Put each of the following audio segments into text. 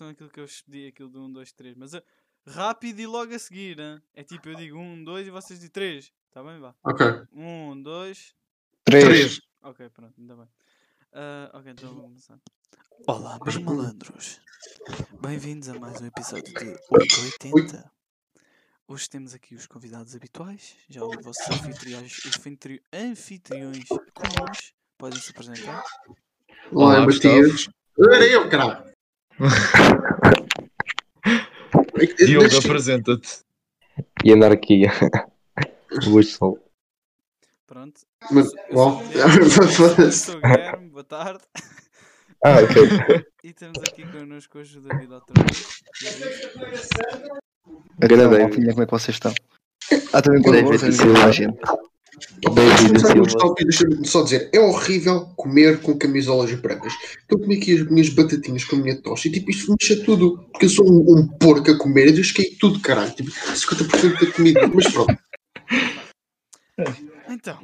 façam aquilo que eu pedi, aquilo do 1, 2, 3. Mas uh, rápido e logo a seguir, hein? É tipo, eu digo 1, 2 e vocês dizem 3. Tá bem, vá. Ok. 1, 2. 3. Ok, pronto, ainda bem. Ah, ok, então vamos começar. Olá, meus malandros. Bem-vindos a mais um episódio de 880. Hoje temos aqui os convidados habituais, já os vossos anfitriões, os anfitri- anfitriões comuns. Podem se apresentar. Olá, Olá, Matias. Era eu, caralho. Diogo, apresenta-te. e anarquia. Hoje sou. Pronto. Mas, bom, eu sou o Guilherme, boa tarde. Ah, ok. E temos aqui connosco hoje o David outra vez. Agradeço. Então, como é que vocês estão? Ah, também com a Silva. gente. Deixa-me só dizer, é horrível comer com camisolas brancas. Eu comi aqui as minhas batatinhas com a minha tocha e tipo, isto mexa tudo. Porque eu sou um, um porco a comer e desquei tudo, caralho. Tipo, 50% da comida. Mas pronto. Então,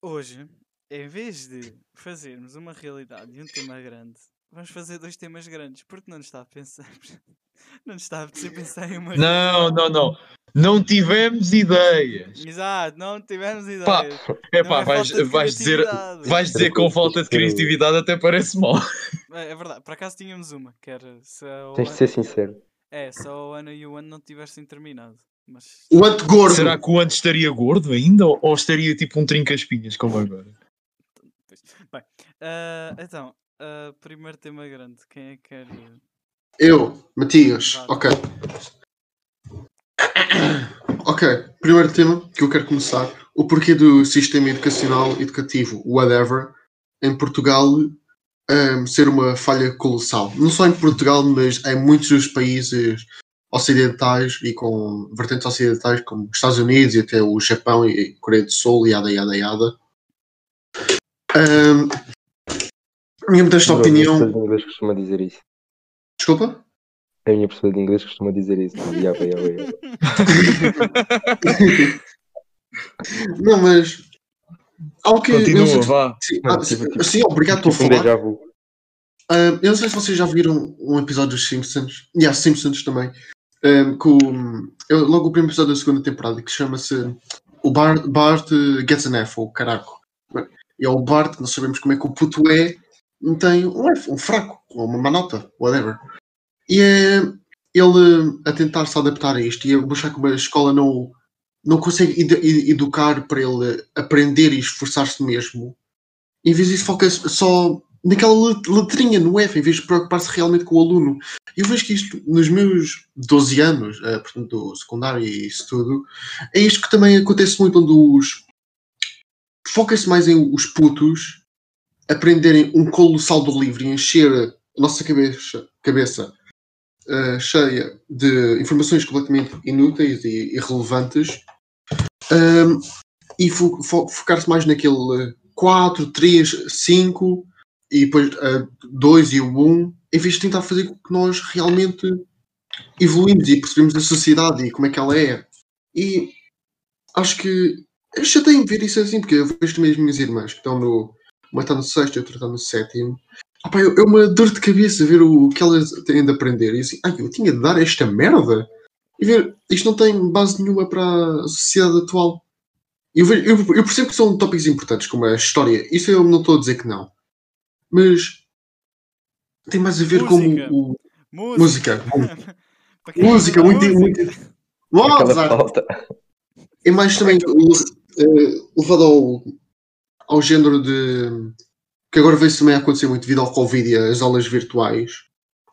hoje, em vez de fazermos uma realidade e um tema grande, vamos fazer dois temas grandes, porque não nos está a pensar. Não nos está a pensar em uma Não, não, não. Não tivemos ideias. Exato, não tivemos ideias. Pá, É pá, é vais, vais dizer, vais dizer com falta de criatividade até parece mal. É, é verdade, por acaso tínhamos uma, que era Tens de ser sincero. É, se a Ana e o Ano não tivessem terminado. Mas O ante gordo. Será que o antes estaria gordo ainda ou, estaria tipo um trinca-espinhas como agora? Bem, ah, então, ah, primeiro tema grande, quem é que quer. Eu, Matias. Vá. Ok. Ok. Primeiro tema que eu quero começar. O porquê do sistema educacional educativo, whatever, em Portugal um, ser uma falha colossal. Não só em Portugal, mas em muitos dos países ocidentais e com vertentes ocidentais, como Estados Unidos e até o Japão e Coreia do Sul, yada, yada, yada. Um, minha modesta A minha opinião. professora de inglês costuma dizer isso. Desculpa? A minha professora de inglês costuma dizer isso. Yaba, yaba, yaba. Não, mas. Algo que. Continua, se- vá. sim, ah, tipo, sim, tipo- sim, obrigado, estou a Tipo um falar. Ah, eu não sei se vocês já viram um episódio dos Simpsons. E há Simpsons também. ah, com, eu- logo o primeiro episódio da segunda temporada, que chama-se O Bart, Bart Gets an F, ou caraco. E é o Bart, que nós sabemos como é que o puto é, tem um um fraco, ou uma manota, whatever. E é ele a tentar se adaptar a isto e a buscar como a escola não, não consegue ed- ed- educar para ele aprender e esforçar-se mesmo. Em vez disso, foca-se só naquela let- letrinha no F, em vez de preocupar-se realmente com o aluno. Eu vejo que isto, nos meus 12 anos, eh, portanto, do secundário e isso tudo, é isto que também acontece muito, onde os. Foca-se mais em os putos aprenderem um colossal do livro e encher a nossa cabeça, cabeça eh, cheia de informações completamente inúteis e irrelevantes Ahm, e fo- fo- focar-se mais naquele 4, 3, 5 e depois 2 e o 1, em vez de tentar fazer com que nós realmente evoluímos e percebemos a sociedade e como é que ela é. E acho que já tenho de ver isso assim, porque eu vejo também as minhas irmãs que estão no. Uma está no sexto e outra está no sétimo. Ah, pá, é uma dor de cabeça ver o que elas têm de aprender. E assim, ai, eu tinha de dar esta merda? E ver, isto não tem base nenhuma para a sociedade atual. Eu, vejo- eu, eu percebo que são tópicos importantes, como a história. Isso eu não estou a dizer que não. Mas tem mais a ver Música. com o. Música! Música. Música, muito. música. muito... É mais também eh, levado ao, ao género de. que agora veio também a acontecer muito devido ao Covid e às aulas virtuais,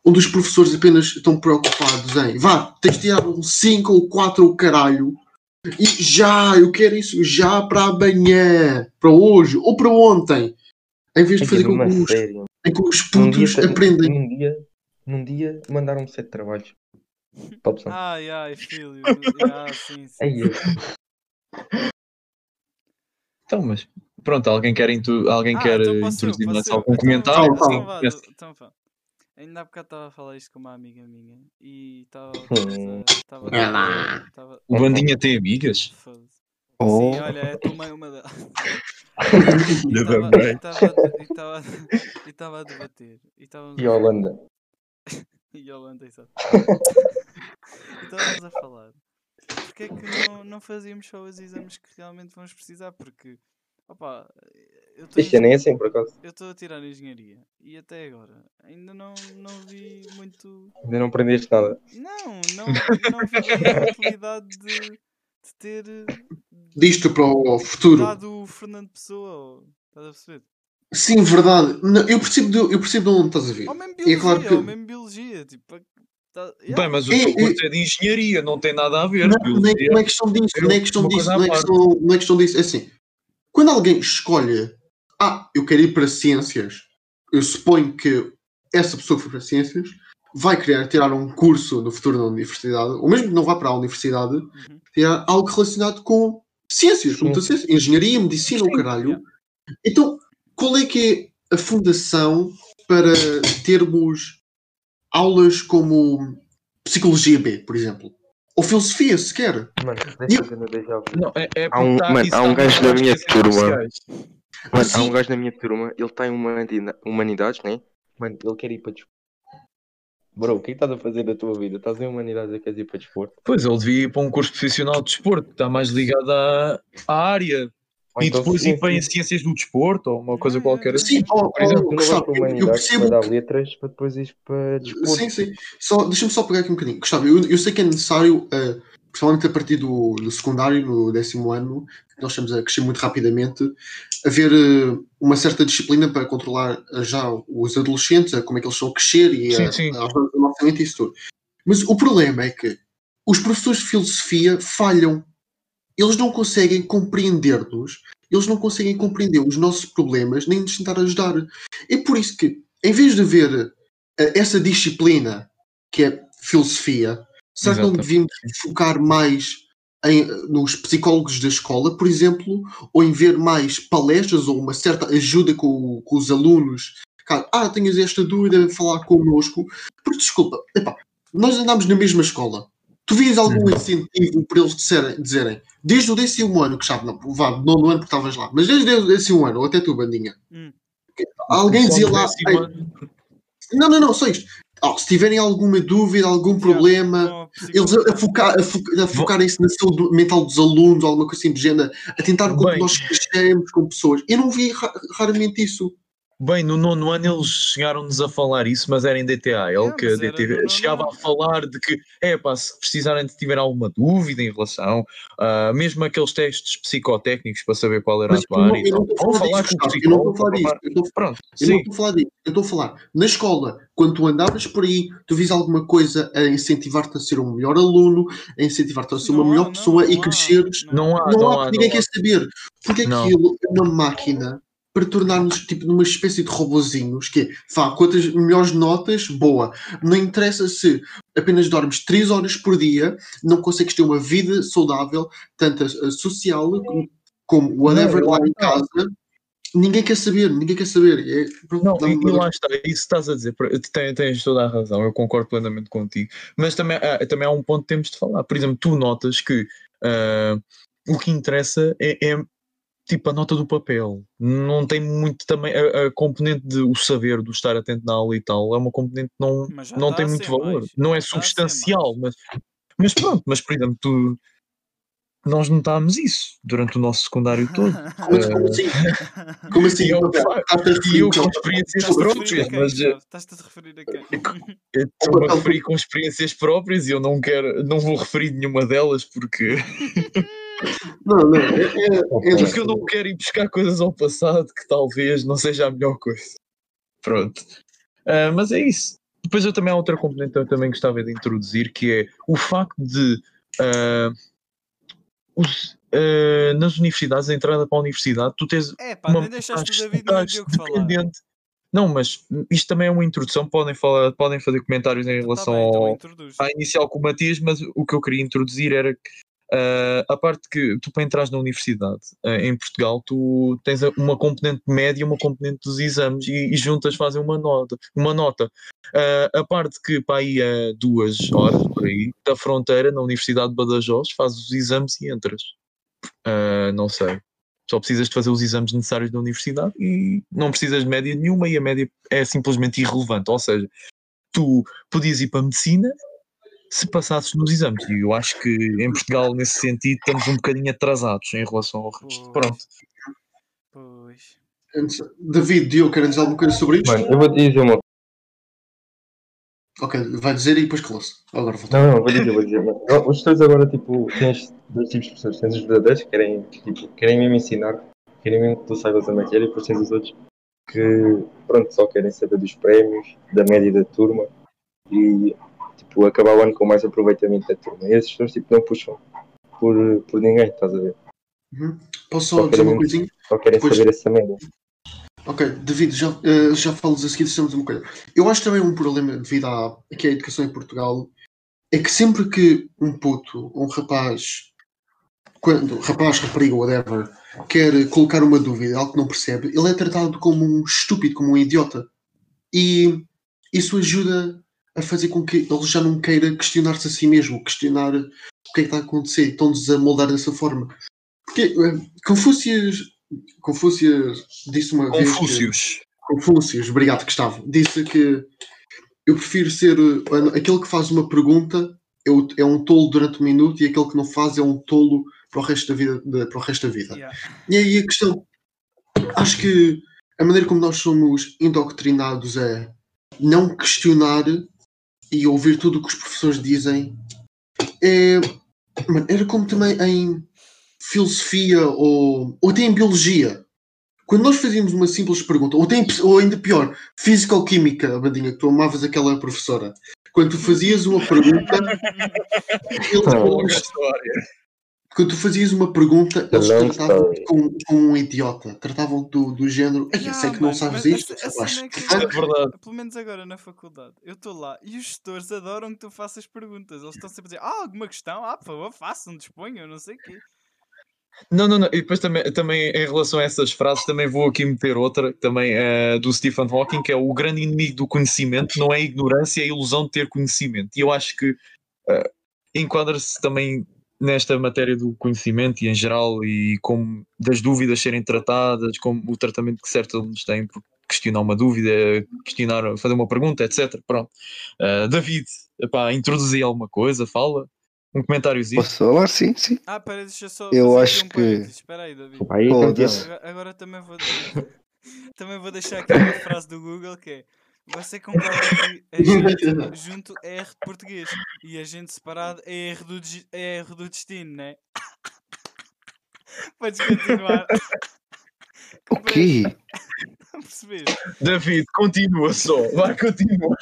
onde os professores apenas estão preocupados em vá, tens de tirar um 5 ou 4 ou caralho, e já, eu quero isso já para amanhã, para hoje ou para ontem, em vez de fazer é com que os, em que os Num dia, putos aprendem. num dia, num dia mandaram-me sete trabalhos. Ai, ai, filho. Ah, sim, sim. Ai, eu- Então, mas pronto, alguém quer, intu- alguém Ah, quer então eu, introduzir mais algum Então, comentário? Então vá, começa. então vá. Ainda há bocado estava a falar isto com uma amiga minha e estava. Estava. Lá. Estava. O Bandinha tem amigas? Oh, Sim, olha, é a tua mãe uma delas. E estava a debater. E estávamos E a Holanda. e ele anda exato. Então estávamos a falar. Porquê é que não, não fazíamos só os exames que realmente vamos precisar? Porque, opa, eu estou Isto é nem assim, por acaso. eu estou a tirar engenharia e até agora ainda não, não vi muito. Ainda não aprendeste nada. Não, não, não vi a utilidade de, de ter Disto para o futuro. dado o Fernando Pessoa. Estás a perceber? Sim, verdade. Não, eu, percebo de, eu percebo de onde estás a ver. Ou mesmo E é claro que- ou mesmo biologia. Tipo, tá- yeah. Bem, mas o É, teu é- curso é de engenharia, não tem nada a ver. Não, não, é, não é questão disso, não é questão disso, não é questão, não é questão disso. É assim, quando alguém escolhe, ah, eu quero ir para ciências, eu suponho que essa pessoa que foi para ciências vai querer tirar um curso no futuro na universidade, ou mesmo que não vá para a universidade, Uhum. tirar algo relacionado com ciências, como disseste, engenharia, medicina, o caralho. Então, qual é que é a fundação para termos aulas como psicologia B, por exemplo? Ou filosofia, sequer? Mano, deixa eu ver. Não, é, é Há um- mano, há um gajo da minha turma. Mano, há um gajo na minha turma, ele tem humanidade, humanidades, né? Mano, ele quer ir para desporto. Bro, o que é que estás a fazer da tua vida? Estás em humanidades e queres ir para desporto? Pois, ele devia ir para um curso profissional de desporto, que está mais ligado à, à área. Ou e então depois ir para em ciências. do desporto, ou uma coisa Hum, qualquer assim. Sim, oh, por exemplo, Gustavo, eu, eu humanidades para percebo. dar letras para depois ir para desporto. Sim, sim. Só, Deixa-me só pegar aqui um bocadinho. Gustavo, eu, eu sei que é necessário, eh, principalmente a partir do, do secundário, no décimo ano, que nós estamos a crescer muito rapidamente, haver eh, uma certa disciplina para controlar eh, já os adolescentes, a como é que eles estão a crescer e Sim, a, sim. a, a nossa mente e isso tudo. Mas o problema é que os professores de filosofia falham. Eles não conseguem compreender-nos, eles não conseguem compreender os nossos problemas, nem nos tentar ajudar. É por isso que, em vez de haver eh, essa disciplina que é filosofia, será que não devíamos focar mais em, nos psicólogos da escola, por exemplo, ou em ver mais palestras ou uma certa ajuda com, com os alunos? Ah, tenhas esta dúvida, falar connosco. Porque, desculpa, epá, nós andamos na mesma escola. Tu vias algum Uhum. incentivo para eles disserem, dizerem, desde o décimo ano, que sabe, não, vá, nono ano porque estavas lá, mas desde o décimo ano, ou até tu, bandinha, Hum. alguém dizia no lá, décimo "Ei, ano. não, não, não, só isto. Ah, se tiverem alguma dúvida, algum problema, eles a, focar- a fo- a focarem-se na saúde mental dos alunos, alguma coisa assim do género, a tentar com que Bem. nós crescemos com pessoas. Eu não vi ra- raramente isso. Bem, no nono ano eles chegaram-nos a falar isso, mas era em DTA. Ele É, que a DTA chegava a falar de que, é pá, se precisarem de tiver alguma dúvida em relação, ah, mesmo aqueles testes psicotécnicos para saber qual era Mas a tua eu não- área eu não tal. estou a Vão falar disso, com o Gustavo, eu não estou a falar psicólogo. disso. Pronto, Eu não sim. estou a falar disso. Eu estou a falar, na escola, quando tu andavas por aí, tu vis alguma coisa a incentivar-te a ser um melhor aluno, a incentivar-te a ser uma há, melhor não, pessoa não e cresceres. Não há, não, não há, há, ninguém não quer saber. Porque aquilo é uma máquina para tornar-nos tipo numa espécie de robozinhos que é, vá, quantas melhores notas, boa. Não interessa se apenas dormes 3 horas por dia, não consegues ter uma vida saudável, tanto social como, whatever lá em casa. Ninguém quer saber, ninguém quer saber. É, pronto, Não, e, lá está, isso estás a dizer, tens, tens toda a razão, eu concordo plenamente contigo, mas também, há- também há um ponto que temos de falar. Por exemplo, tu notas que ah, o que interessa é, é, tipo a nota do papel, não tem muito também a, a componente de o saber, do estar atento na aula e tal, é uma componente que não, Mas não está tem a muito valor, mais, não é ser substancial, mas, mas pronto, mas por exemplo, tu. Nós notámos isso durante o nosso secundário todo. Como, como assim? Como assim? E eu, papel? pá, Estás-te a E referir eu ao com experiências próprias, quem, mas eh? Estás-te a referir a quem? eu estou-me a referir com experiências próprias e eu não quero, não vou referir nenhuma delas porque, Não, não. É, é, é porque eu não quero ir buscar coisas ao passado que talvez não seja a melhor coisa. Pronto. Ah, mas é isso. Depois eu também há outra componente que eu também gostava de introduzir que é o facto de ah, os, ah, nas universidades, a entrada para a universidade, tu tens É pá, uma nem deixaste o David nem o estás Diogo falar. dependente. Não, mas isto também é uma introdução, podem, falar, podem fazer comentários em tá relação bem, então ao, à inicial com o Matias, mas o que eu queria introduzir era que ah, a parte que tu para entrar na universidade ah, em Portugal, tu tens uma componente média e uma componente dos exames e, e juntas fazem uma nota. Uma nota. Ah, a parte que para aí a duas horas por aí, da fronteira, na Universidade de Badajoz, fazes os exames e entras. Não sei. Só precisas de fazer os exames necessários da universidade e não precisas de média nenhuma e a média é simplesmente irrelevante. Ou seja, tu podias ir para a medicina se passasses nos exames. E eu acho que em Portugal, nesse sentido, estamos um bocadinho atrasados em relação ao resto. Pronto. Pois. Antes- David, Diogo, querem dizer alguma coisa sobre isto? Mano, eu vou te dizer uma Ok, vai dizer e depois calou-se. Agora volta. Não, não, vou dizer, vou dizer. Os tutores agora, tipo, tens dois tipos de pessoas. Tens os verdadeiros que querem, tipo, querem mesmo ensinar, querem mesmo que tu saibas a matéria, e depois tens os outros que, pronto, só querem saber dos prémios, da média da turma e, tipo, acabar o ano com mais aproveitamento da turma. E esses tutores, tipo, não puxam por, por ninguém, estás a ver? Uhum. Posso Só só dizer uma coisinha? Só querem Depois- saber essa média. Ok, David, já, eh, já falas a seguir, dissemos uma coisa. Eu acho também um problema devido à aqui à educação em Portugal é que sempre que um puto, um rapaz, quando rapaz, rapariga, whatever, quer colocar uma dúvida, algo que não percebe, ele é tratado como um estúpido, como um idiota. E isso ajuda a fazer com que ele já não queira questionar-se a si mesmo, questionar o que é que está a acontecer, estão-nos a moldar dessa forma. Porque eh, Confúcio, Confúcio disse uma vez. que- Confúcios. Confúcios, obrigado Gustavo, disse que eu prefiro ser uh, aquele que faz uma pergunta é, é um tolo durante um minuto e aquele que não faz é um tolo para o resto da vida. para o resto da vida. Yeah. E aí a questão, acho que a maneira como nós somos indoctrinados é não questionar e ouvir tudo o que os professores dizem. É, mano, era como também em filosofia ou, ou até em biologia. Quando nós fazíamos uma simples pergunta, ou, até em- ou ainda pior, físico-química, Bandinha, que tu amavas aquela professora. Quando tu fazias uma pergunta, eles, história. Quando tu fazias uma pergunta, eles tratavam como, como um idiota. Tratavam do, do género. Eu Yeah, sei que não mano, sabes isto, a- a rapaz. cena é que- É verdade. Pelo menos agora na faculdade, eu estou lá e os gestores adoram que tu faças perguntas. Eles estão sempre a dizer: Ah, alguma questão? Ah, por favor, façam, disponham, não sei o quê. Não, não, não. E depois também, também em relação a essas frases, também vou aqui meter outra, também é do Stephen Hawking, que é o grande inimigo do conhecimento, não é a ignorância, é a ilusão de ter conhecimento. E eu acho que eh, enquadra-se também nesta matéria do conhecimento e em geral, e como das dúvidas serem tratadas, como o tratamento que certos alunos têm por questionar uma dúvida, questionar, fazer uma pergunta, etc. Pronto. Eh, David, epá, introduzir alguma coisa, fala. Um comentáriozinho. Posso falar? Sim, sim. Ah, pera, deixa eu só. Eu acho um que-. Espera aí, David. Aí. Agora, agora também vou. também vou deixar aqui uma frase do Google que é. Você concorda que a gente junto é erro de português e a gente separado é erro do, é erro do destino, né? Podes continuar. O quê? Percebeste? David, continua só, vai, continua.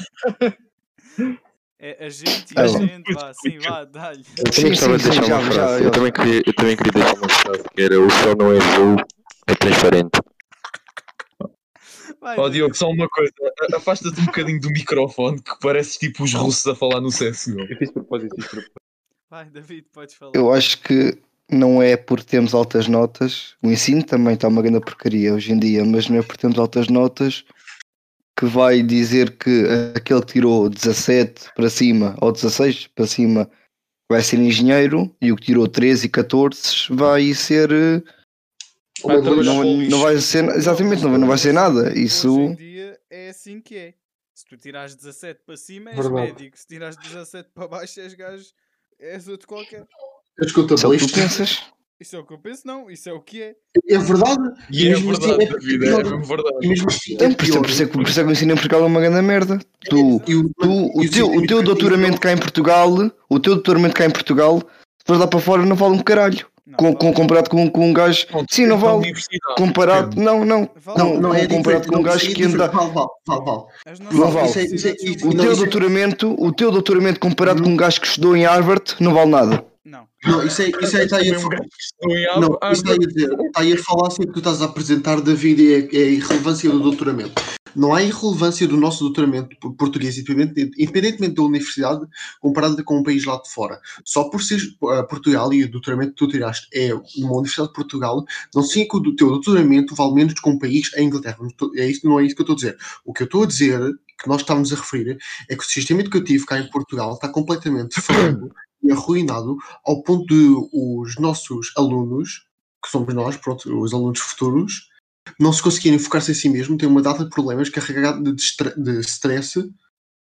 É a gente e a Ah, gente, vá, sim, vá, dá-lhe. Eu Sim, também gostava de deixar uma frase. já, Eu, também queria, eu também queria deixar uma frase que era o céu não é azul, é transparente. Vai, David. Diogo, só uma coisa, afasta-te um bocadinho do microfone que pareces tipo os russos a falar no CSGO. Eu fiz propósito, fiz propósito. Vai, David, podes falar. Eu acho que não é por termos altas notas. O ensino também está uma grande porcaria hoje em dia, mas não é por termos altas notas que vai dizer que aquele que tirou 17 para cima ou 16 para cima vai ser engenheiro e o que tirou 13 e 14 vai ser. Vai trabalhar Não, o lixo. não vai ser. Exatamente, não, vai- não vai ser nada. Hoje em Isso. dia é assim que é. Se tu tirares 17 para cima, és Verdade. médico. Se tirares 17 para baixo, és gajo. És outro qualquer. Escuta, Só que tu pensas. Isso é o que eu penso, não. Isso é o que é. é verdade. E é mesmo assim verdade, é David, pior. é mesmo E verdade. mesmo assim, é por, isso, pior. por, isso é que, por isso é que o ensino em Portugal é uma grande merda. Tu, o, tu, o, teu, o teu doutoramento cá em Portugal, o teu doutoramento cá em Portugal, depois lá para fora não vale um caralho. Não, Com, com, comparado com, com um gajo. Sim, não vale. Comparado. Não, não. Vale. Não, não é comparado com um gajo que anda-. Vale, vale, vale, Não vale. É- é- O teu é- doutoramento, o teu doutoramento comparado Uhum. com um gajo que estudou em Harvard, não vale nada. Não. Não, isso é, isso está aí a Também um gajo que estudou em Não, isso está aí a dizer, está aí a falácia que tu estás a apresentar, David, é, é a irrelevância do doutoramento. Não há irrelevância do nosso doutoramento por- português, independente- independentemente da universidade, comparado com um país lá de fora. Só por ser uh, Portugal e o doutoramento que tu tiraste é numa universidade de Portugal, não significa que o teu doutoramento vale menos que um país, a Inglaterra. É isso, não é isso que eu estou a dizer. O que eu estou a dizer, que nós estamos a referir, é que o sistema educativo cá em Portugal está completamente falhado e arruinado ao ponto de os nossos alunos, que somos nós, pronto, os alunos futuros, não se conseguirem focar-se em si mesmo, têm uma data de problemas carregados de, de stress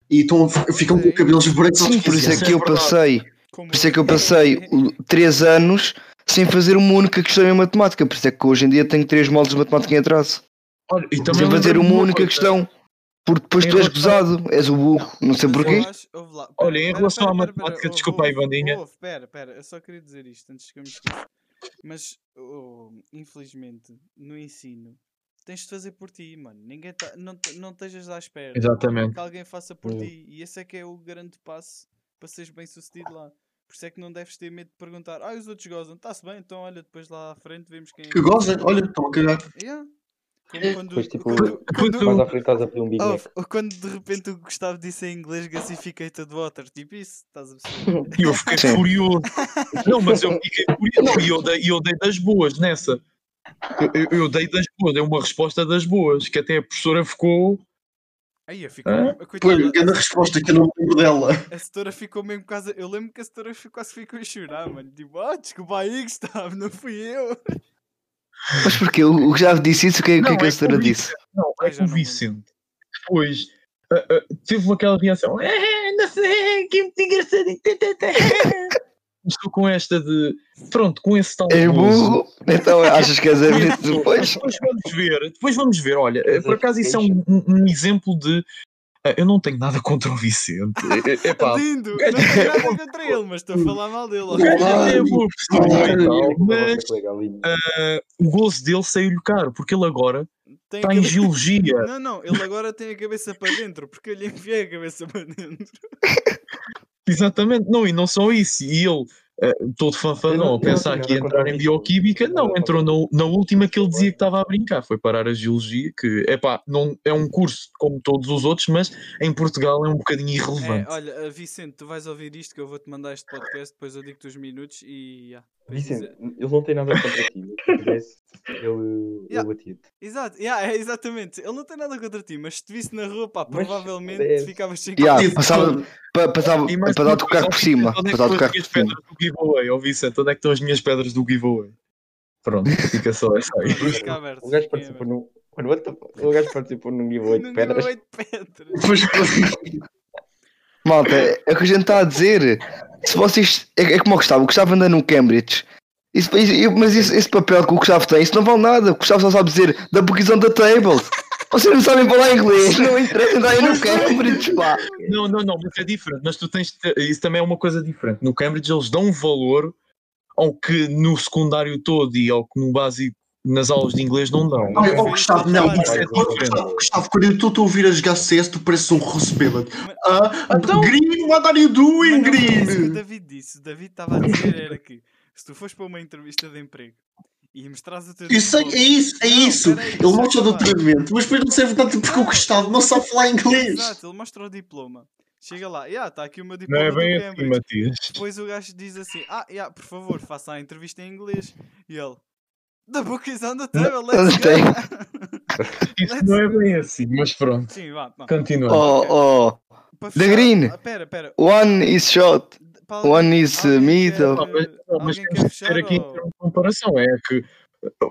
e estão, ficam com cabelos brancos Sim, por isso é que é eu verdade. passei. Por isso é que eu passei o- três anos sem fazer uma única questão em matemática. Por isso é que hoje em dia tenho três moldes de matemática em atraso. Olha, e também Sem fazer uma única coisa. questão. Porque depois Em tu és relação- gozado, és o burro, não sei porquê. acho- Olha, em pera, relação à pera, pera, matemática, ouve, desculpa aí, ouve, Bandinha. ouve, Pera, pera, eu só queria dizer isto antes que eu me esqueça. Mas, oh, infelizmente, no ensino, tens de fazer por ti, mano. Ninguém tá, não, não estejas à espera Exatamente. que alguém faça por Hum. ti. E esse é que é o grande passo para seres bem sucedido lá. Por isso é que não deves ter medo de perguntar, ah, os outros gozam, está-se bem, então olha, depois lá à frente vemos quem é Que gozem, olha, estão a cagar. Yeah. É, Como quando, Depois, tipo, quando, quando, Mais à frente estás a pedir um Big Oh, Mac. quando de repente o Gustavo disse em inglês gasificated water, tipo isso, estás a perceber? E eu fiquei Sim. furioso. Não, mas eu fiquei furioso. Não, e eu dei, eu dei das boas nessa. Eu, eu- eu dei das boas, dei uma resposta das boas, que até a professora ficou. Aí ficou? Foi coitada, a grande resposta que eu não me lembro dela. a setora ficou mesmo quase. Eu lembro que a setora ficou, quase ficou a chorar, mano. Tipo, ah, desculpa aí, Gustavo, não fui eu. Mas porquê? O Gustavo disse isso, o que é, o que, é Não, que a é senhora disse? Não, é que já o não. Vicente depois ah, ah, teve aquela reação. É, não sei, que muito engraçadinho. tê, tê, tê." Estou com esta de. Pronto, com esse tal. Gozo. burro? Então achas que és a depois? Depois vamos ver, depois vamos ver. Olha, por é acaso isso é um, um- um exemplo de. Eh, Eu não tenho nada contra o Vicente. É, é pá, Lindo, não tenho nada contra ele, mas estou a falar mal dele. é boa pessoa e tal, mas eh, o gozo dele saiu-lhe caro, porque ele agora Tem está em geologia. Não, não, ele agora tem a cabeça para dentro, porque eu lhe enfiei a cabeça para dentro. Exatamente, não, e não só isso. E ele, todo não- a pensar que ia entrar em bioquímica, não, entrou na, na última que ele dizia que estava a brincar, foi parar a geologia, que epá, não, é um curso como todos os outros, mas em Portugal é um bocadinho É, irrelevante. olha, eh, Vicente, tu vais ouvir isto que eu vou-te mandar este podcast, depois eu digo-te os minutos e. Yeah, Vicente, ele não tem nada contra ti. Se tivesse, ele, Yeah. ele batia-te. Exato, yeah, é, exatamente. Ele não tem nada contra ti, mas se te visse na rua, pá, Mas provavelmente é- ficavas sem Yeah, Tipo, passava, pa- passava, E mais para dar uma o tocar coisa, por cima. Onde é Para dar que o tocar estão as minhas por cima. pedras do giveaway? Ó Vicente, onde é que estão as minhas pedras do giveaway? Pronto, fica só essa aí. Aberto. O gajo participou num. Mano, what the fuck? O gajo participou num giveaway de Num pedras. giveaway de pedras. Malta, é o que a gente está a dizer. Se vocês. É, é como o Gustavo, o Gustavo anda no Cambridge. Isso, isso- mas isso- esse papel que o Gustavo tem, isso não vale nada. O Gustavo só sabe dizer da on the table. Vocês não sabem falar inglês, não interessa andarem no Cambridge, pá. Não, não, não, mas é diferente. Mas tu tens isso também é uma coisa diferente. No Cambridge eles dão valor ao que no secundário todo e ao que no básico nas aulas de inglês não dão. Ai, oh, Gustavo, não, é vai, Gustavo, quando eu estou a ouvir a jogar CS, tu pareces um russo bêbado. Mas- Ah, Então- Green, what are you doing, não isso que o Green? David disse. O David estava a dizer era que se tu fores para uma entrevista de emprego e mostrares o teu Isso é, é isso, é Não, isso. peraí, Ele mostra o doutoramento, mas depois não serve tanto porque o Não. Gustavo não sabe falar inglês. Exato, ele mostra o diploma. Chega lá, yeah, está aqui o meu Não diploma é do bem assim. Matias. Depois o gajo diz assim: Ah, yeah, por favor, faça a entrevista em inglês. E ele: The book is on the table, let's go. Isso Let's não é bem assim, mas pronto. Sim, vá. vá. Continuando. Oh, oh. Para The Green. Ah, Pera, pera. One is shot. Para One is, uh, middle. quer- Não, mas, não, mas temos quer de ter aqui ou- uma comparação. É que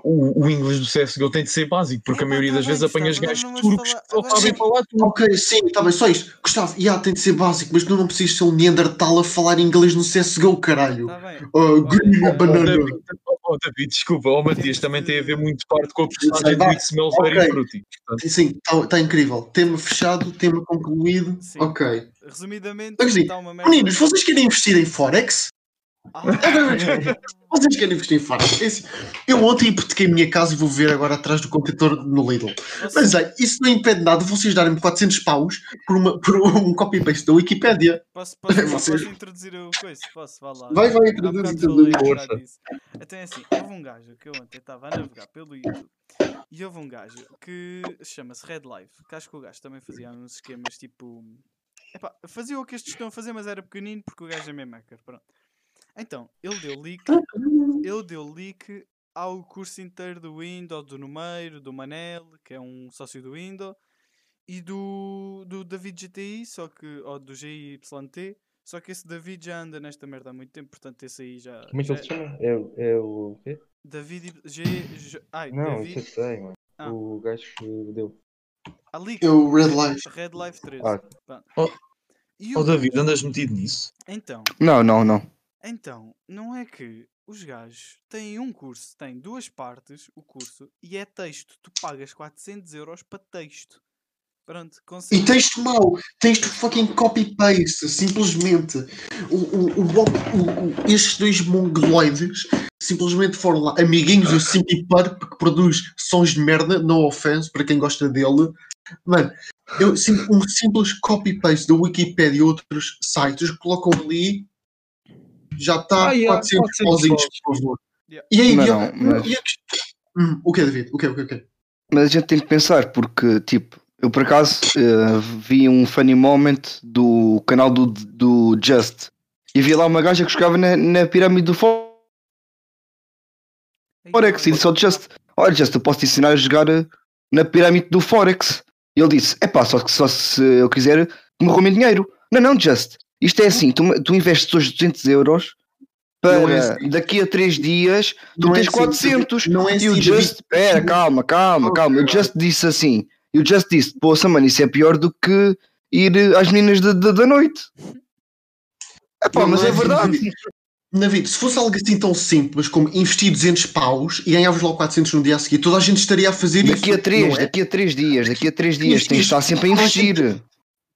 o, o inglês do CSGO tem de ser básico, porque a Epá, maioria tá das bem, vezes apanhas gajos não turcos vamos que só falar- sabem falar tudo. Ok, sim, está bem, só isto. Gustavo, yeah, tem de ser básico, mas tu não precisas ser um Neandertal a falar inglês no CSGO, caralho. Tá bem. Oh, green banana. David, oh, oh, David, desculpa, oh, Matias, também tem a ver muito parte com a personagem do It Smells Very ok. Fruity. Portanto, Sim, está incrível. Tema fechado, tema concluído. Sim. Ok. Resumidamente, está uma merda. Meninos, vocês querem investir em Forex? Ah, Vocês querem investir em? É assim, Eu ontem hipotequei a minha casa e vou ver agora atrás do contentor no Lidl. Mas é, isso não impede nada de vocês darem-me 400 paus por, uma, por um copy-paste da Wikipédia. Posso, posso, Vocês- posso introduzir o coisa? Posso? Vá lá. Vai, vai, Há introduz, Força. Então é assim, houve um gajo que eu ontem estava a navegar pelo YouTube e houve um gajo que chama-se Red Life, que acho que o gajo também fazia uns esquemas tipo. Epá, fazia o que estes estão a fazer, mas era pequenino porque o gajo é mesmo hacker. Pronto. Então, ele deu leak, ele deu leak ao curso inteiro do Windows, do Numeiro, do Manel, que é um sócio do Windows, e do, do David GTI, só que, ou do GIYT, só que esse David já anda nesta merda há muito tempo, portanto esse aí já. Como é que ele se chama? É, o- é o quê? David G. G ai, Não, David. isso eu sei, mano. Ah. O gajo que deu. A leak. É o Red Life. Red Life 13. Ah. Oh, E Oh o David, gajo- andas metido nisso? Então, Não, não, não. Então, não é que os gajos têm um curso, tem duas partes, o curso, e é texto. Tu pagas 400 euros para texto. Pronto, E consegues. texto mau, texto fucking copy-paste, simplesmente. O, o, o, o- o- estes dois mongoloides simplesmente foram lá, amiguinhos do Simpy Purp, que produz sons de merda, no offense, para quem gosta dele. Mano, eu, um simples copy-paste da Wikipedia e outros sites, colocam ali, já está Ah, yeah, 400 400 pauzinhos, por favor. Yeah. E aí, Não, e- não, mas- e a Hum, o que, David? O que, o que, o que? Mas a gente tem que pensar, porque, tipo, eu por acaso eh, vi um funny moment do canal do, do Just e vi lá uma gaja que jogava na, na pirâmide do Forex e disse ao Just: Olha, Just, eu posso te ensinar a jogar eh, na pirâmide do Forex. E ele disse: É pá, só, que- só se eu quiser me roubar dinheiro. Não, não, Just, isto é assim: tu, tu investes hoje 200 euros Não é para assim. daqui a 3 dias tu Não é tens assim, 400. Não é E o assim, Just, espera, calma, calma, calma. O caralho. Just disse assim. E o Just disse, poça, mano, isso é pior do que ir eh, às meninas da, da, da noite. Epá, Não, mas não é assim, verdade. David. David, se fosse algo assim tão simples como investir 200 paus e ganhavas logo 400 no dia a seguir, toda a gente estaria a fazer isso. Daqui a três, é? daqui a três dias, daqui a três dias, Isso, tens de isso. estar sempre a investir.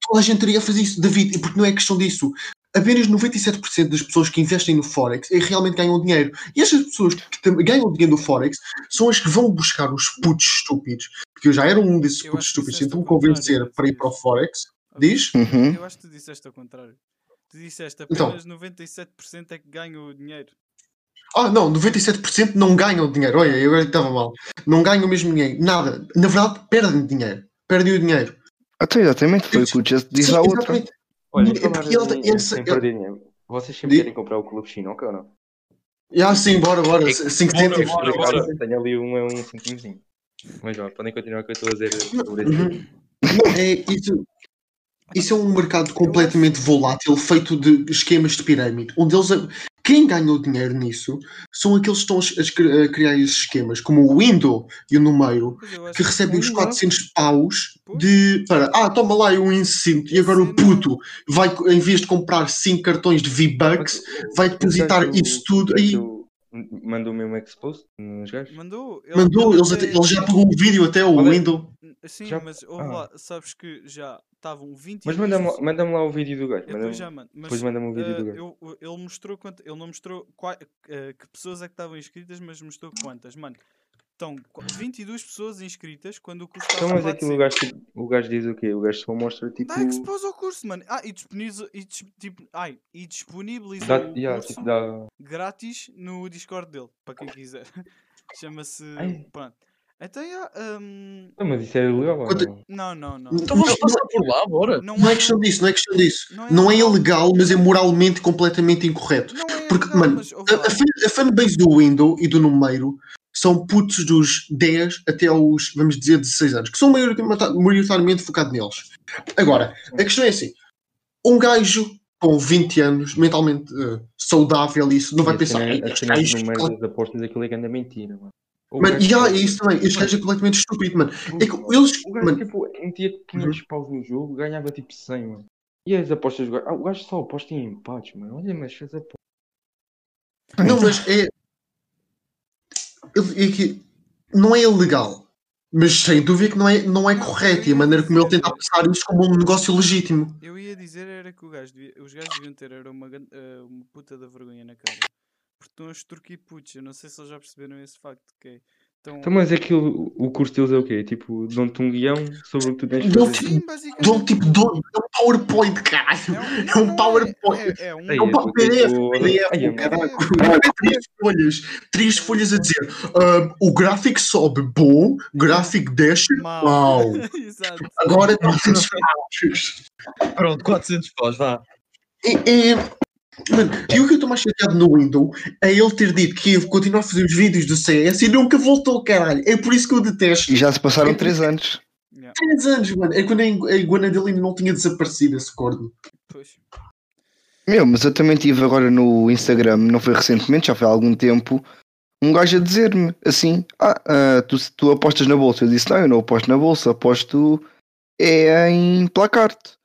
Toda a gente estaria a fazer isso, David, e porque não é questão disso. Apenas 97% das pessoas que investem no Forex é realmente ganham dinheiro. E estas pessoas que ganham dinheiro do Forex são as que vão buscar os putos estúpidos. Porque eu já era um desses Eu putos estúpidos, então me convencer para ir para o Forex. Diz? Uhum. Eu acho que tu disseste ao contrário. Tu disseste Então. apenas 97% é que ganham o dinheiro. Ah, não, 97% não ganham dinheiro. Olha, eu agora estava mal. Não ganham mesmo dinheiro. Nada. Na verdade, perdem dinheiro. Perdem o dinheiro. Até exatamente, foi o que o Just disse Sim, à outra. Olha, É perder dinheiro. Vocês sempre querem comprar o Clube Chinoca ou não? Ah, sim, bora, bora. É que- 5 bora, cêntimos. Tenho ali um, um centimozinho. Mas ó, podem continuar o que eu estou a dizer sobre esse. Uhum. É, isso, isso é um mercado completamente volátil, feito de esquemas de pirâmide, onde eles. Quem ganhou dinheiro nisso são aqueles que estão a, a cri- a criar esses esquemas, como o Window e o Numeiro, que recebem os Exato. 400 paus de. Para, ah, toma lá eu incento, e agora o puto vai, em vez de comprar 5 cartões de V-Bucks, vai depositar isso tudo aí. Mandou mesmo expose nos gajos? Mandou. Ele, Mandou, ele eles, até, ele já pegou o vídeo até, o é? Window. Sim, Já- mas ouve Ah. lá, sabes que já estavam 20 Mas manda-me lá- manda-me lá o vídeo do gajo. Depois já mando. Mas, depois manda-me o vídeo eh, do gajo. eu- ele mostrou ele não mostrou qua- eh, que pessoas é que estavam inscritas, mas mostrou quantas. Mano, estão qu- 22 pessoas inscritas quando o curso Então, mas aquilo o gajo, tipo, o gajo diz o quê? O gajo só mostra tipo. Dá expose ao curso, mano. Ah, e disponibiliza, e, tipo, ai, e disponibiliza Dá, o yeah, curso tipo, dá. grátis no Discord dele, para quem quiser. Chama-se. Pronto. Então, yeah, hum, Não, mas isso é ilegal. ou Quanto- não? não, não, não. Então vamos passar por lá, bora. Não, Não é é, questão disso, não é questão disso. não é Não é ilegal. mas é moralmente completamente incorreto. Não é Porque, ilegal, mano, mas, A, fan- a fanbase do Window e do Numeiro são putos dos 10 até aos, vamos dizer, 16 anos, que são maioritariamente, focados neles. Agora, a questão é assim: um gajo com 20 anos, mentalmente eh, saudável, isso não vai pensar. cena- "Ei, A este cena gajo- no meio das apostas aquilo é que anda mentira, mano. Mano, e há isso também, este gajo é completamente estúpido, mano. É que eles. O gajo, Mano, tipo, metia 500 paus no jogo, ganhava tipo 100, mano. E as apostas do gajo. Ah, o gajo só aposta em empates, mano. Olha, mas fez apostas. Não, mas é. ele- é que não é ilegal. Mas sem dúvida que não é, não é correto. E a maneira como ele tenta passar isso como um negócio legítimo. Eu ia dizer era que o gajo devia- os gajos deviam ter era uma, eh, uma puta da vergonha na cara. Porque estão a extorquir putos. Eu não sei se eles já perceberam esse facto. Que é, estão... Então, mas aquilo, o curso deles é o quê? Tipo, dão-te um guião sobre o que tu tens de fazer. tipo, Sim, Dão tipo dão, dão PowerPoint, caralho. É um PowerPoint. É, é, é um. Ei, É um PDF, caralho. mano. Três folhas, três folhas a dizer ah, o gráfico sobe bom, gráfico desce Mau. Agora 400 paus. Pronto, 400 paus, vá. É, é, mano, e o que eu estou mais chateado no Windows é ele ter dito que ia continuar a fazer os vídeos do CS e nunca voltou, caralho. É por isso que eu detesto. E já se passaram 3 anos. Yeah, 3 anos, mano. É quando a igu- a iguana dele ainda não tinha desaparecido esse corno. pois. Meu, mas eu também tive agora no Instagram, não foi recentemente, já foi há algum tempo, um gajo a dizer-me assim: Ah, ah, tu, tu apostas na bolsa? Eu disse: Não, eu não aposto na bolsa, aposto é em placarte.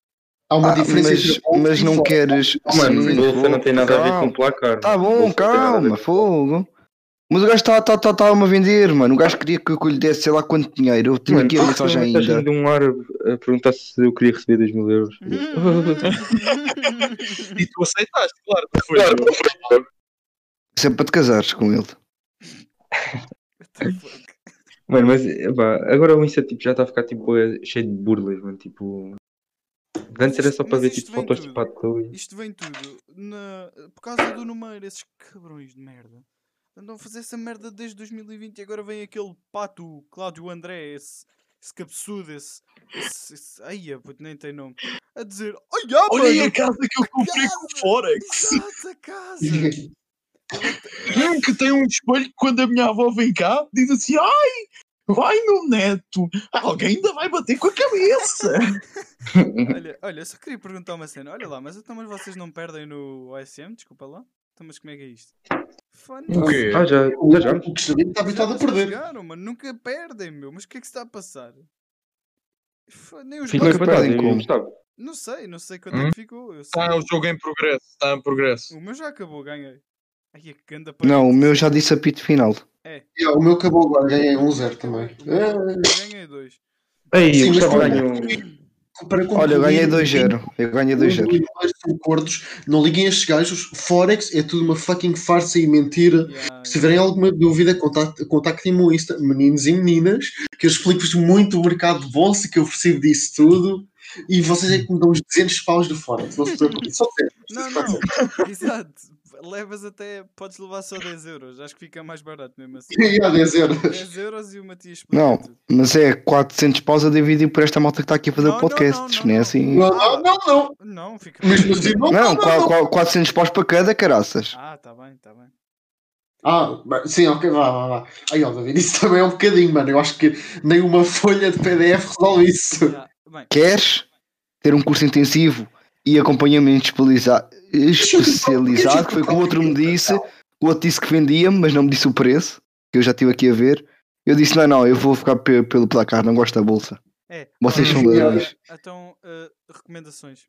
Há uma Ah, diferença mas, entre mas não queres. Oh, mano, Sim, o Wolf não tem nada a ver calma. com placar. Tá bom, não calma, fogo. Mas o gajo está tá, tá, tá a vender, mano. O gajo queria que eu lhe desse sei lá quanto dinheiro. Eu tinha Mano, aqui a mensagem ainda. de um árabe a perguntar se eu queria receber 2 mil euros. E tu aceitaste, claro, não foi? Isso é para te casares com ele. Mano, mas epá, agora o Insta tipo, já está a ficar tipo, cheio de burlas, mano. Tipo. Antes era só para ver isto tipo, vem fotos de tudo. pato. e- Isto vem tudo na... por causa do número, esses cabrões de merda. Andam a fazer essa merda desde 2020 e agora vem aquele pato, o Cláudio André, esse, esse cabeçudo, esse. esse, esse ai, puto, nem tem nome. A dizer: Olha, Olha mano, a casa que eu comprei com casa! Forex. Exato, a casa! Mesmo que tem um espelho que quando a minha avó vem cá, diz assim: Ai, vai meu neto, alguém ainda vai bater com a cabeça. olha, olha, eu só queria perguntar uma cena. Olha lá, mas então mas vocês não perdem no OSM? Desculpa lá. Então, mas como é que é isto? Fone. O quê? Ah, já, O já jogámos? o Cristiano está habituado a Já perder. jogaram, mano. Nunca perdem, meu. Mas o que é que está a passar? Fo- Nem os dois. Nunca perdem como? Não sei, não sei quanto é Hum? que ficou. Está o jogo em progresso, está em progresso. O meu já acabou, ganhei. Ai, que ganda Não, o meu já disse apito final. Yeah, o meu acabou agora, ganhei 1-0 também. É, Eu ganhei dois. Ei, Sim, o mas Gustavo olha- ganhou. para Olha, eu ganhei concluir, 2-0. Eu ganhei Os 2-0. tribunais são gordos, não liguem a estes gajos. Forex é tudo uma fucking farsa e mentira. Yeah, Se tiverem alguma dúvida, contacte- contactem-me no Insta, meninos e meninas, que eu explico-vos muito o mercado de bolsa, que eu percebo disso tudo. E vocês é que me dão os 200 paus de Forex, não se preocupem. Só 200. Não, não. Exato. Levas até. Podes levar só 10 euros. Acho que fica mais barato mesmo assim. E há 10 euros. 10 euros e o Matias Não, mas é 400 paus a dividir por esta malta que está aqui a fazer Não, o não, podcast. não, não, não é não. assim. Não, não, não, não. Não, fica. Mesmo assim, não, Não, não, não, qua- não. qua- 400 paus para cada, caraças. Ah, tá bem, tá bem. Ah, sim, ok, vá, vá, vá. Aí, ó, David, isso também é um bocadinho, mano. Eu acho que nem uma folha de PDF resolve isso. Yeah. Queres ter um curso intensivo e acompanhamento especializado, que foi o que o outro me disse. O outro disse que vendia, mas não me disse o preço, que eu já estive aqui a ver. Eu disse: não, não, eu vou ficar pe- pelo placar, não gosto da bolsa. é. Vocês olha, são ladrões. Então, uh, recomendações.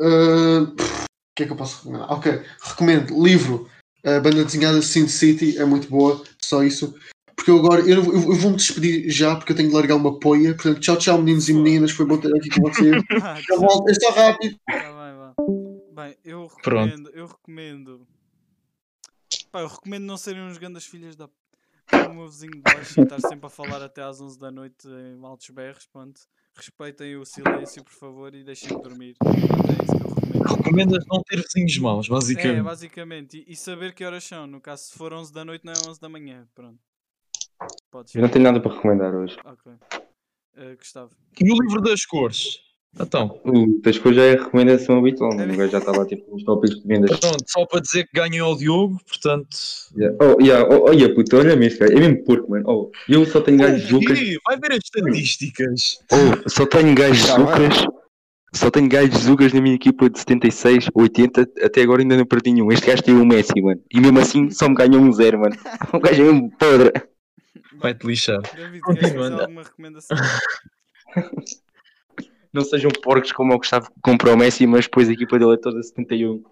Ah, O que é que eu posso recomendar? Ok, recomendo livro. A banda desenhada Sin City é muito boa, só isso. Porque eu agora eu, eu- eu vou-me despedir já porque eu tenho de largar uma poia. Portanto, tchau, tchau, meninos e meninas. Foi bom ter aqui com vocês. Ah, Já volto, é só rápido. Tá bem, eu Pronto. recomendo, eu recomendo. Pá, eu recomendo não serem uns grandes filhas da. O meu vizinho de baixo e estar sempre a falar até às 11 da noite em altos berros, pronto. Respeitem o silêncio, por favor, e deixem-me dormir. Pronto, é isso que eu recomendo. Recomendas não ter vizinhos maus, É, basicamente. basicamente. E, e saber que horas são. No caso, se for 11 da noite, não é 11 da manhã. Pronto. Podes. Eu não tenho nada para recomendar hoje. Ok. Eh, Gustavo. E o livro das cores? Então, O coisas já é a recomendação habitual. O gajo já está lá tipo nos tópicos de vendas. pronto, só para dizer que ganhei ao Diogo, portanto. Yeah. Oh, yeah. oh, olha, puto, olha-me este gajo. É mesmo porco, mano. Oh, eu só tenho gajos zucas. Ih, Vai ver as estatísticas. Oh, só tenho gajos Tá bem. zucas. Só tenho gajos zucas na minha equipa de 76, 80. Até agora ainda não perdi nenhum. Este gajo tem o Messi, mano. E mesmo assim só me ganhou um zero, mano. O gajo é mesmo podre. Vai-te lixar. David, Continuando. alguma recomendação? Não sejam porcos como o Gustavo que comprou o Messi, mas depois a equipa dele é toda 71.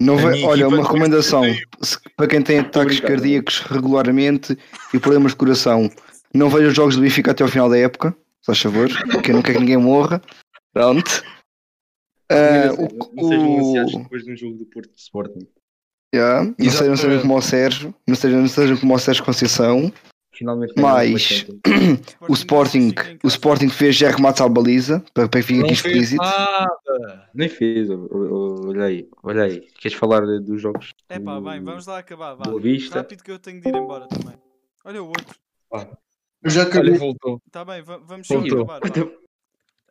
Não vai- olha, uma de recomendação se- para quem tem ataques brincando. cardíacos regularmente e problemas de coração, não veja os jogos do Benfica até ao final da época, se faz favor, porque eu não quero que ninguém morra. Pronto. Ah, Não o, sejam o, depois de um jogo do Porto de Sporting. yeah, não, sejam, não sejam como o Sérgio, não sejam, não sejam como o Sérgio Conceição. Finalmente Mais. O Sporting, o Sporting fez já remates à baliza, para, para que fique aqui explícito. nada. Nem fez, olha aí, olha aí. Queres falar dos jogos? É pá, bem, vamos lá acabar. Vá. Boa Vista. Rápido que eu tenho de ir embora também. Olha o outro. Eu já Olha, acabei. voltou. Tá bem, va- vamos só Voltou. acabar. vá.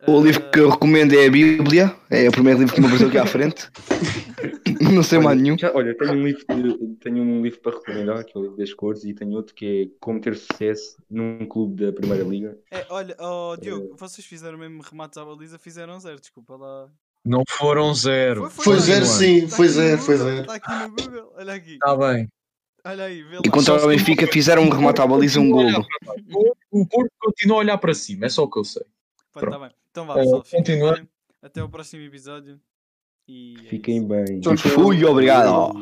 O livro que eu recomendo é a Bíblia, é o primeiro livro que me apareceu aqui à frente. não sei mais nenhum. já- olha, tenho um livro, de- tenho um livro para recomendar, que é o livro das cores, e tenho outro que é Como ter sucesso num clube da Primeira Liga. É, olha, oh, Diogo, vocês fizeram mesmo remates à baliza, fizeram zero, desculpa lá. Não foram zero. Foi tá zero, aqui. sim, Tá foi aqui no zero, foi Google, zero. Tá aqui no Google, olha aqui. Está bem. Olha aí, vê lá. E contra o Benfica fizeram um remate à baliza e um golo. O Porto continua a olhar para cima, é só o que eu sei. Pá, tá bem. Então vá, Eh, pessoal, fiquem bem. Até ao próximo episódio. E é Fiquem bem. Tchau, tchau. Fui, obrigado.